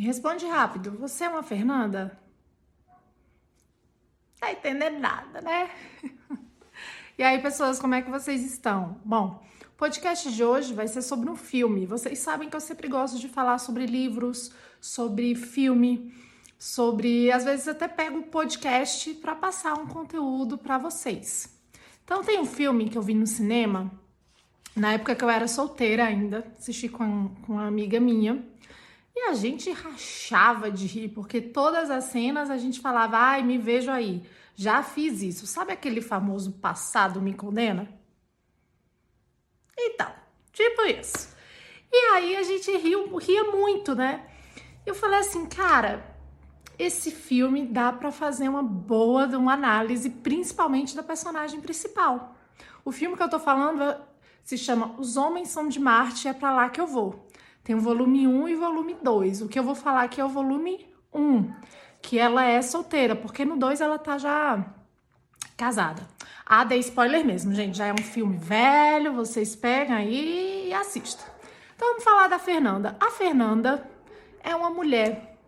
Me responde rápido. Você é uma Fernanda? Tá entendendo nada, né? e aí, pessoas, como é que vocês estão? Bom, o podcast de hoje vai ser sobre um filme. Vocês sabem que eu sempre gosto de falar sobre livros, sobre filme, sobre, às vezes até pego o podcast para passar um conteúdo para vocês. Então tem um filme que eu vi no cinema na época que eu era solteira ainda, assisti com, com uma amiga minha. E a gente rachava de rir, porque todas as cenas a gente falava, ai, me vejo aí, já fiz isso. Sabe aquele famoso passado me condena? Então, tipo isso. E aí a gente riu, ria muito, né? Eu falei assim, cara, esse filme dá para fazer uma boa uma análise, principalmente da personagem principal. O filme que eu tô falando se chama Os Homens São de Marte, é para lá que eu vou. Tem o volume 1 e volume 2. O que eu vou falar aqui é o volume 1, que ela é solteira, porque no 2 ela tá já casada. Ah, dei spoiler mesmo, gente. Já é um filme velho, vocês pegam aí e assistam. Então vamos falar da Fernanda. A Fernanda é uma mulher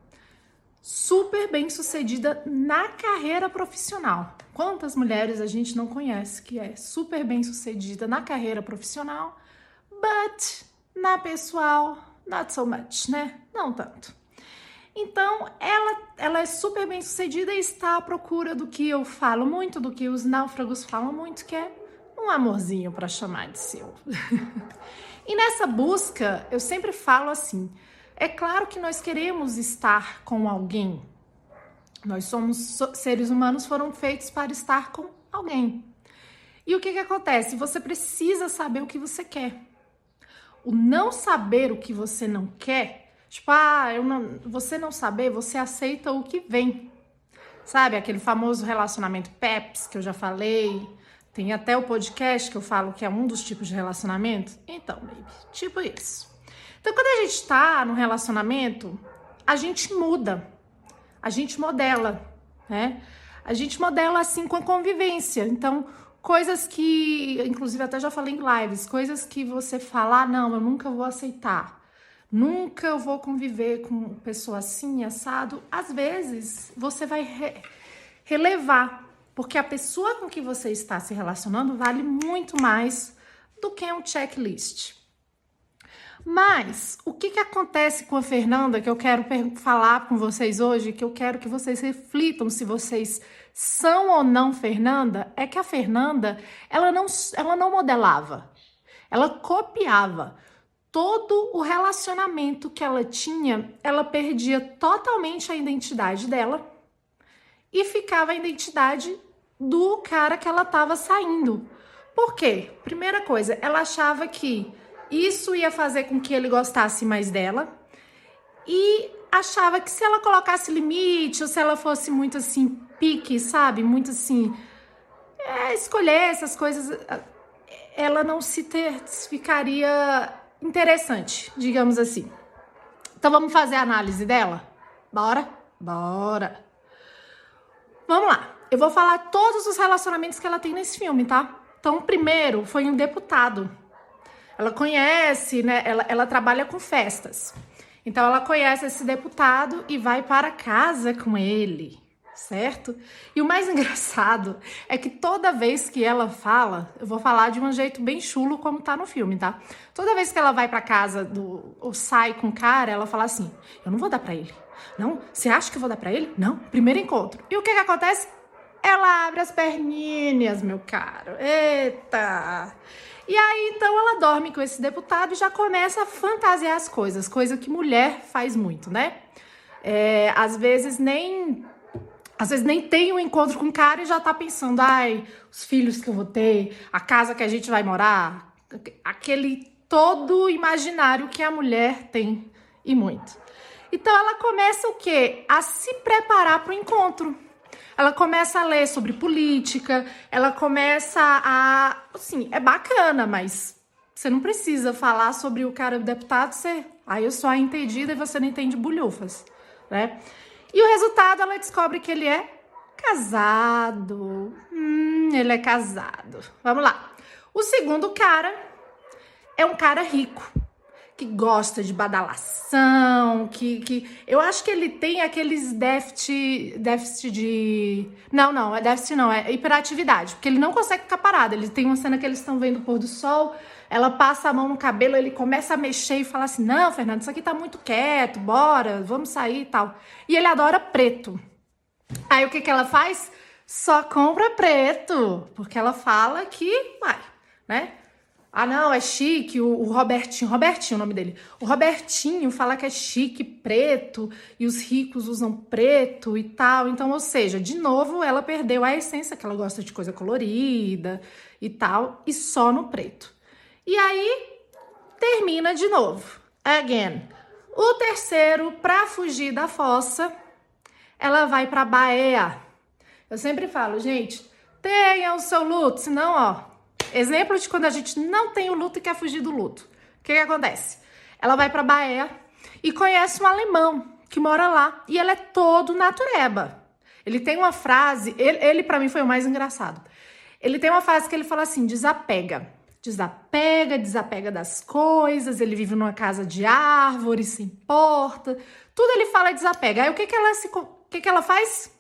super bem sucedida na carreira profissional. Quantas mulheres a gente não conhece que é super bem sucedida na carreira profissional, but na pessoal, not so much, né? Não tanto. Então, ela, ela é super bem sucedida e está à procura do que eu falo muito, do que os náufragos falam muito, que é um amorzinho para chamar de seu. e nessa busca, eu sempre falo assim: é claro que nós queremos estar com alguém, nós somos seres humanos, foram feitos para estar com alguém. E o que, que acontece? Você precisa saber o que você quer. O não saber o que você não quer, tipo, ah, eu não, você não saber, você aceita o que vem. Sabe, aquele famoso relacionamento PEPS que eu já falei. Tem até o podcast que eu falo que é um dos tipos de relacionamento. Então, baby, tipo isso. Então, quando a gente tá no relacionamento, a gente muda a gente modela, né? A gente modela assim com a convivência. Então, coisas que, inclusive até já falei em lives, coisas que você fala, ah, não, eu nunca vou aceitar. Nunca eu vou conviver com pessoa assim, assado. Às vezes, você vai re relevar, porque a pessoa com que você está se relacionando vale muito mais do que um checklist. Mas o que, que acontece com a Fernanda que eu quero falar com vocês hoje, que eu quero que vocês reflitam se vocês são ou não Fernanda, é que a Fernanda ela não, ela não modelava, ela copiava. Todo o relacionamento que ela tinha, ela perdia totalmente a identidade dela e ficava a identidade do cara que ela estava saindo. Por quê? Primeira coisa, ela achava que isso ia fazer com que ele gostasse mais dela e achava que se ela colocasse limite ou se ela fosse muito assim pique, sabe, muito assim é, escolher essas coisas, ela não se ter, ficaria interessante, digamos assim. Então vamos fazer a análise dela? Bora? Bora. Vamos lá. Eu vou falar todos os relacionamentos que ela tem nesse filme, tá? Então, primeiro foi um deputado ela conhece, né? Ela, ela trabalha com festas. Então ela conhece esse deputado e vai para casa com ele, certo? E o mais engraçado é que toda vez que ela fala, eu vou falar de um jeito bem chulo como tá no filme, tá? Toda vez que ela vai para casa do ou sai com o cara, ela fala assim: "Eu não vou dar para ele". Não? Você acha que eu vou dar para ele? Não. Primeiro encontro. E o que que acontece? Ela abre as perninhas, meu caro. Eita! E aí, então, ela dorme com esse deputado e já começa a fantasiar as coisas, coisa que mulher faz muito, né? É, às vezes nem. Às vezes nem tem um encontro com o cara e já tá pensando, ai, os filhos que eu vou ter, a casa que a gente vai morar, aquele todo imaginário que a mulher tem e muito. Então ela começa o quê? A se preparar para o encontro. Ela começa a ler sobre política, ela começa a. Assim, é bacana, mas você não precisa falar sobre o cara do deputado, você. Aí eu sou a entendida e você não entende bulhufas, né? E o resultado, ela descobre que ele é casado. Hum, ele é casado. Vamos lá. O segundo cara é um cara rico que gosta de badalação, que, que eu acho que ele tem aqueles déficit, déficit de, não, não, é déficit não, é hiperatividade, porque ele não consegue ficar parado. Ele tem uma cena que eles estão vendo o pôr do sol, ela passa a mão no cabelo, ele começa a mexer e fala assim: "Não, Fernando, isso aqui tá muito quieto, bora, vamos sair e tal". E ele adora preto. Aí o que que ela faz? Só compra preto, porque ela fala que vai, né? Ah, não, é chique, o, o, Robertinho, Robertinho é o nome dele. O Robertinho fala que é chique, preto, e os ricos usam preto e tal. Então, ou seja, de novo, ela perdeu a essência, que ela gosta de coisa colorida e tal, e só no preto. E aí, termina de novo. Again. O terceiro, para fugir da fossa, ela vai para Bahia. Eu sempre falo, gente, tenha o seu luto, senão, ó, Exemplo de quando a gente não tem o luto e quer fugir do luto. O que, que acontece? Ela vai para Bahia e conhece um alemão que mora lá e ele é todo natureba. Ele tem uma frase, ele, ele para mim foi o mais engraçado. Ele tem uma frase que ele fala assim: desapega. Desapega, desapega das coisas, ele vive numa casa de árvores, se importa. Tudo ele fala desapega. Aí o que, que ela se o que, que ela faz?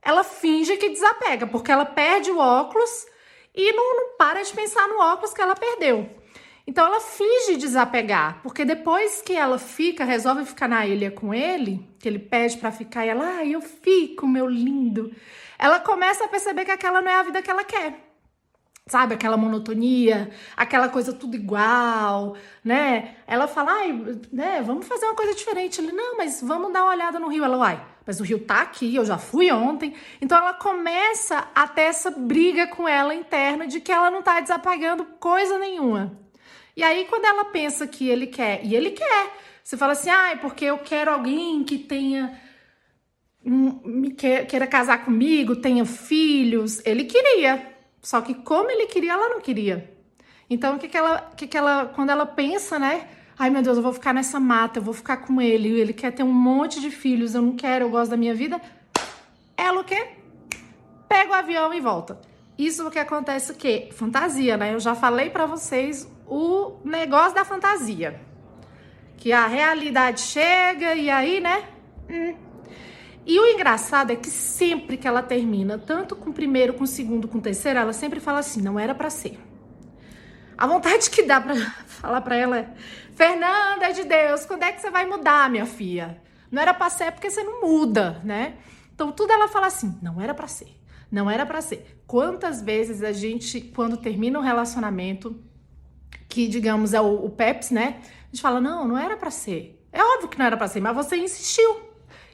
Ela finge que desapega, porque ela perde o óculos e não, não para de pensar no óculos que ela perdeu. Então ela finge desapegar, porque depois que ela fica, resolve ficar na ilha com ele, que ele pede para ficar, e ela, ah, eu fico, meu lindo. Ela começa a perceber que aquela não é a vida que ela quer. Sabe, aquela monotonia, aquela coisa tudo igual, né? Ela fala, ai, né, vamos fazer uma coisa diferente. Ele, não, mas vamos dar uma olhada no rio. Ela, vai mas o rio tá aqui, eu já fui ontem. Então ela começa a ter essa briga com ela interna de que ela não tá desapagando coisa nenhuma. E aí, quando ela pensa que ele quer, e ele quer, você fala assim, ah, é porque eu quero alguém que tenha. Me queira casar comigo, tenha filhos. Ele queria. Só que como ele queria, ela não queria. Então, o que, que ela. Que que ela quando ela pensa, né? Ai, meu Deus, eu vou ficar nessa mata, eu vou ficar com ele, ele quer ter um monte de filhos, eu não quero, eu gosto da minha vida. Ela o quê? Pega o avião e volta. Isso é o que acontece o quê? Fantasia, né? Eu já falei para vocês o negócio da fantasia. Que a realidade chega e aí, né? Hum. E o engraçado é que sempre que ela termina, tanto com o primeiro, com o segundo, com o terceiro, ela sempre fala assim: não era para ser. A vontade que dá para falar para ela é: Fernanda de Deus, quando é que você vai mudar, minha filha? Não era para ser porque você não muda, né? Então tudo ela fala assim: não era para ser. Não era para ser. Quantas vezes a gente, quando termina um relacionamento, que digamos é o, o PEPS, né? A gente fala: não, não era para ser. É óbvio que não era para ser, mas você insistiu.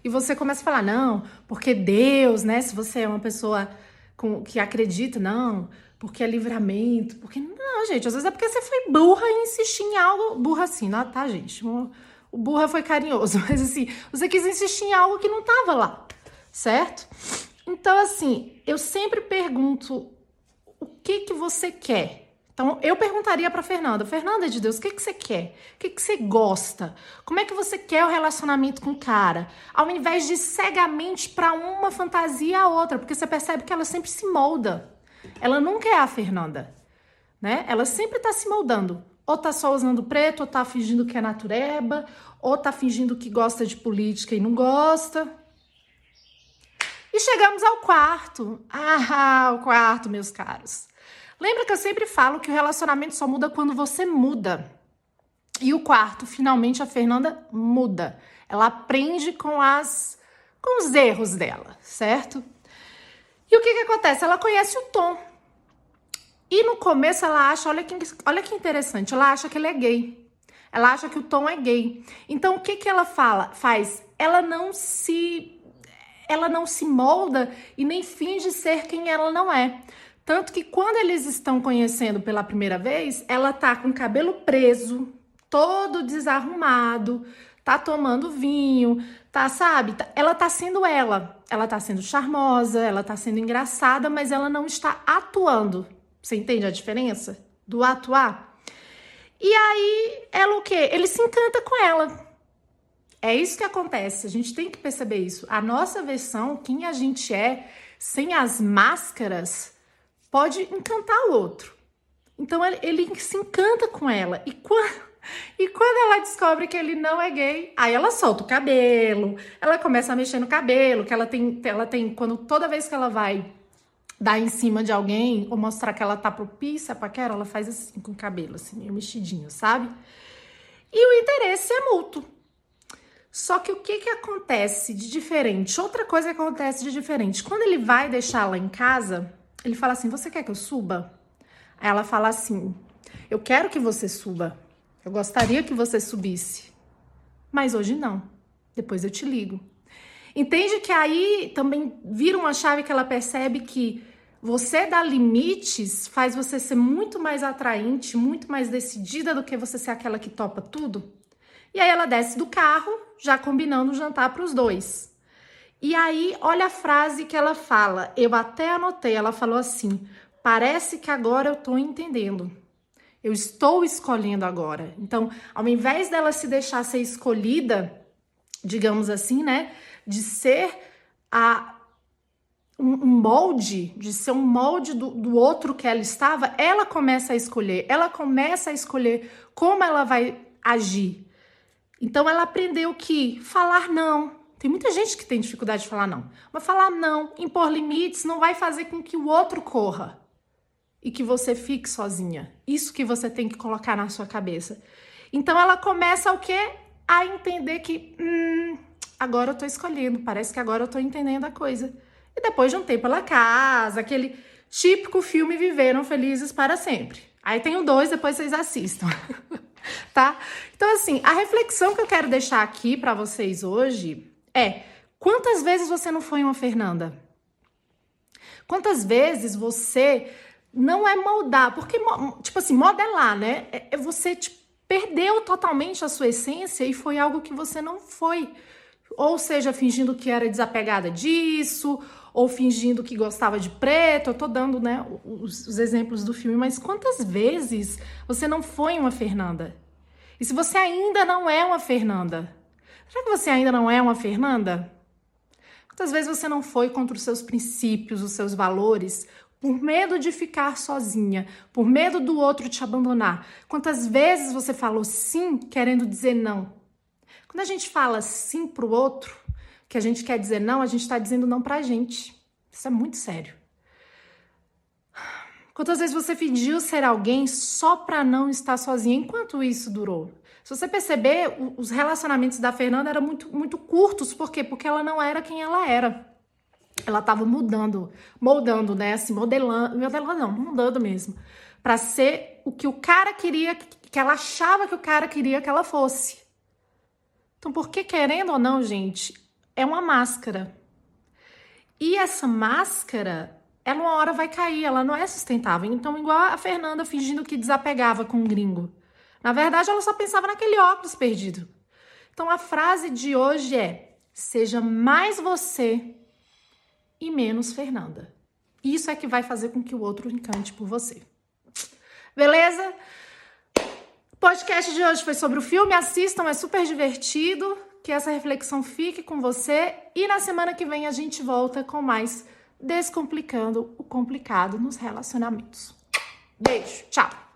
E você começa a falar: não, porque Deus, né? Se você é uma pessoa com, que acredita, não, porque é livramento, porque não, gente, às vezes é porque você foi burra e insistir em algo, burra assim, não, tá, gente? O, burra foi carinhoso, mas assim, você quis insistir em algo que não tava lá, certo? Então, assim, eu sempre pergunto o que que você quer? Então, eu perguntaria para Fernanda, Fernanda de Deus, o que, que você quer? O que, que você gosta? Como é que você quer o relacionamento com o cara? Ao invés de cegamente para uma fantasia a outra, porque você percebe que ela sempre se molda. Ela nunca é a Fernanda, né? Ela sempre tá se moldando. Ou tá só usando preto, ou tá fingindo que é natureba, ou tá fingindo que gosta de política e não gosta. E chegamos ao quarto. Ah, o quarto, meus caros. Lembra que eu sempre falo que o relacionamento só muda quando você muda. E o quarto, finalmente a Fernanda muda. Ela aprende com as com os erros dela, certo? E o que que acontece? Ela conhece o Tom. E no começo ela acha, olha que, olha que interessante, ela acha que ele é gay. Ela acha que o Tom é gay. Então o que que ela fala? Faz? Ela não se ela não se molda e nem finge ser quem ela não é. Tanto que quando eles estão conhecendo pela primeira vez, ela tá com o cabelo preso, todo desarrumado, tá tomando vinho, tá, sabe? Tá, ela tá sendo ela. Ela tá sendo charmosa, ela tá sendo engraçada, mas ela não está atuando. Você entende a diferença do atuar? E aí, ela o quê? Ele se encanta com ela. É isso que acontece. A gente tem que perceber isso. A nossa versão, quem a gente é, sem as máscaras, pode encantar o outro. Então ele, se encanta com ela. E quando, E quando ela descobre que ele não é gay, aí ela solta o cabelo, ela começa a mexer no cabelo, que ela tem, ela tem, quando toda vez que ela vai dar em cima de alguém ou mostrar que ela tá propícia pra paquera, ela faz assim com o cabelo, assim, meio mexidinho, sabe? E o interesse é mútuo. Só que o que que acontece de diferente? Outra coisa que acontece de diferente. Quando ele vai deixar ela em casa, ele fala assim: Você quer que eu suba? Aí ela fala assim: Eu quero que você suba. Eu gostaria que você subisse. Mas hoje não. Depois eu te ligo. Entende que aí também vira uma chave que ela percebe que você dar limites faz você ser muito mais atraente, muito mais decidida do que você ser aquela que topa tudo. E aí ela desce do carro, já combinando o jantar para os dois. E aí, olha a frase que ela fala. Eu até anotei, ela falou assim: "Parece que agora eu tô entendendo. Eu estou escolhendo agora". Então, ao invés dela se deixar ser escolhida, digamos assim, né, de ser a um, molde, de ser um molde do, do outro que ela estava, ela começa a escolher, ela começa a escolher como ela vai agir. Então ela aprendeu que falar não. Tem muita gente que tem dificuldade de falar não. Mas falar não, impor limites, não vai fazer com que o outro corra e que você fique sozinha. Isso que você tem que colocar na sua cabeça. Então ela começa o quê? A entender que hum, agora eu tô escolhendo, parece que agora eu tô entendendo a coisa. E depois de um tempo ela casa, aquele típico filme Viveram Felizes para Sempre. Aí tem o dois, depois vocês assistam. tá? Então, assim, a reflexão que eu quero deixar aqui para vocês hoje é: quantas vezes você não foi uma Fernanda? Quantas vezes você não é moldar? Porque, tipo assim, modelar, né? É, é você tipo, perdeu totalmente a sua essência e foi algo que você não foi. Ou seja, fingindo que era desapegada disso, ou fingindo que gostava de preto. Eu tô dando, né, os, os exemplos do filme, mas quantas vezes você não foi uma Fernanda? E se você ainda não é uma Fernanda, será que você ainda não é uma Fernanda? Quantas vezes você não foi contra os seus princípios, os seus valores, por medo de ficar sozinha, por medo do outro te abandonar? Quantas vezes você falou sim querendo dizer não? Quando a gente fala sim pro outro, que a gente quer dizer não, a gente está dizendo não pra gente. Isso é muito sério. Quantas vezes você fingiu ser alguém só para não estar sozinha? Enquanto isso durou? Se você perceber, os relacionamentos da Fernanda eram muito, muito curtos. Por quê? Porque ela não era quem ela era. Ela estava mudando, moldando, né? Assim, modelando, modelando não, mudando mesmo. Para ser o que o cara queria, que ela achava que o cara queria que ela fosse. Então, porque querendo ou não, gente, é uma máscara. E essa máscara, ela uma hora vai cair, ela não é sustentável. Então, igual a Fernanda fingindo que desapegava com o gringo. Na verdade, ela só pensava naquele óculos perdido. Então, a frase de hoje é: seja mais você e menos Fernanda. Isso é que vai fazer com que o outro encante por você. Beleza? O podcast de hoje foi sobre o filme. Assistam, é super divertido que essa reflexão fique com você e na semana que vem a gente volta com mais Descomplicando o Complicado nos Relacionamentos. Beijo, tchau!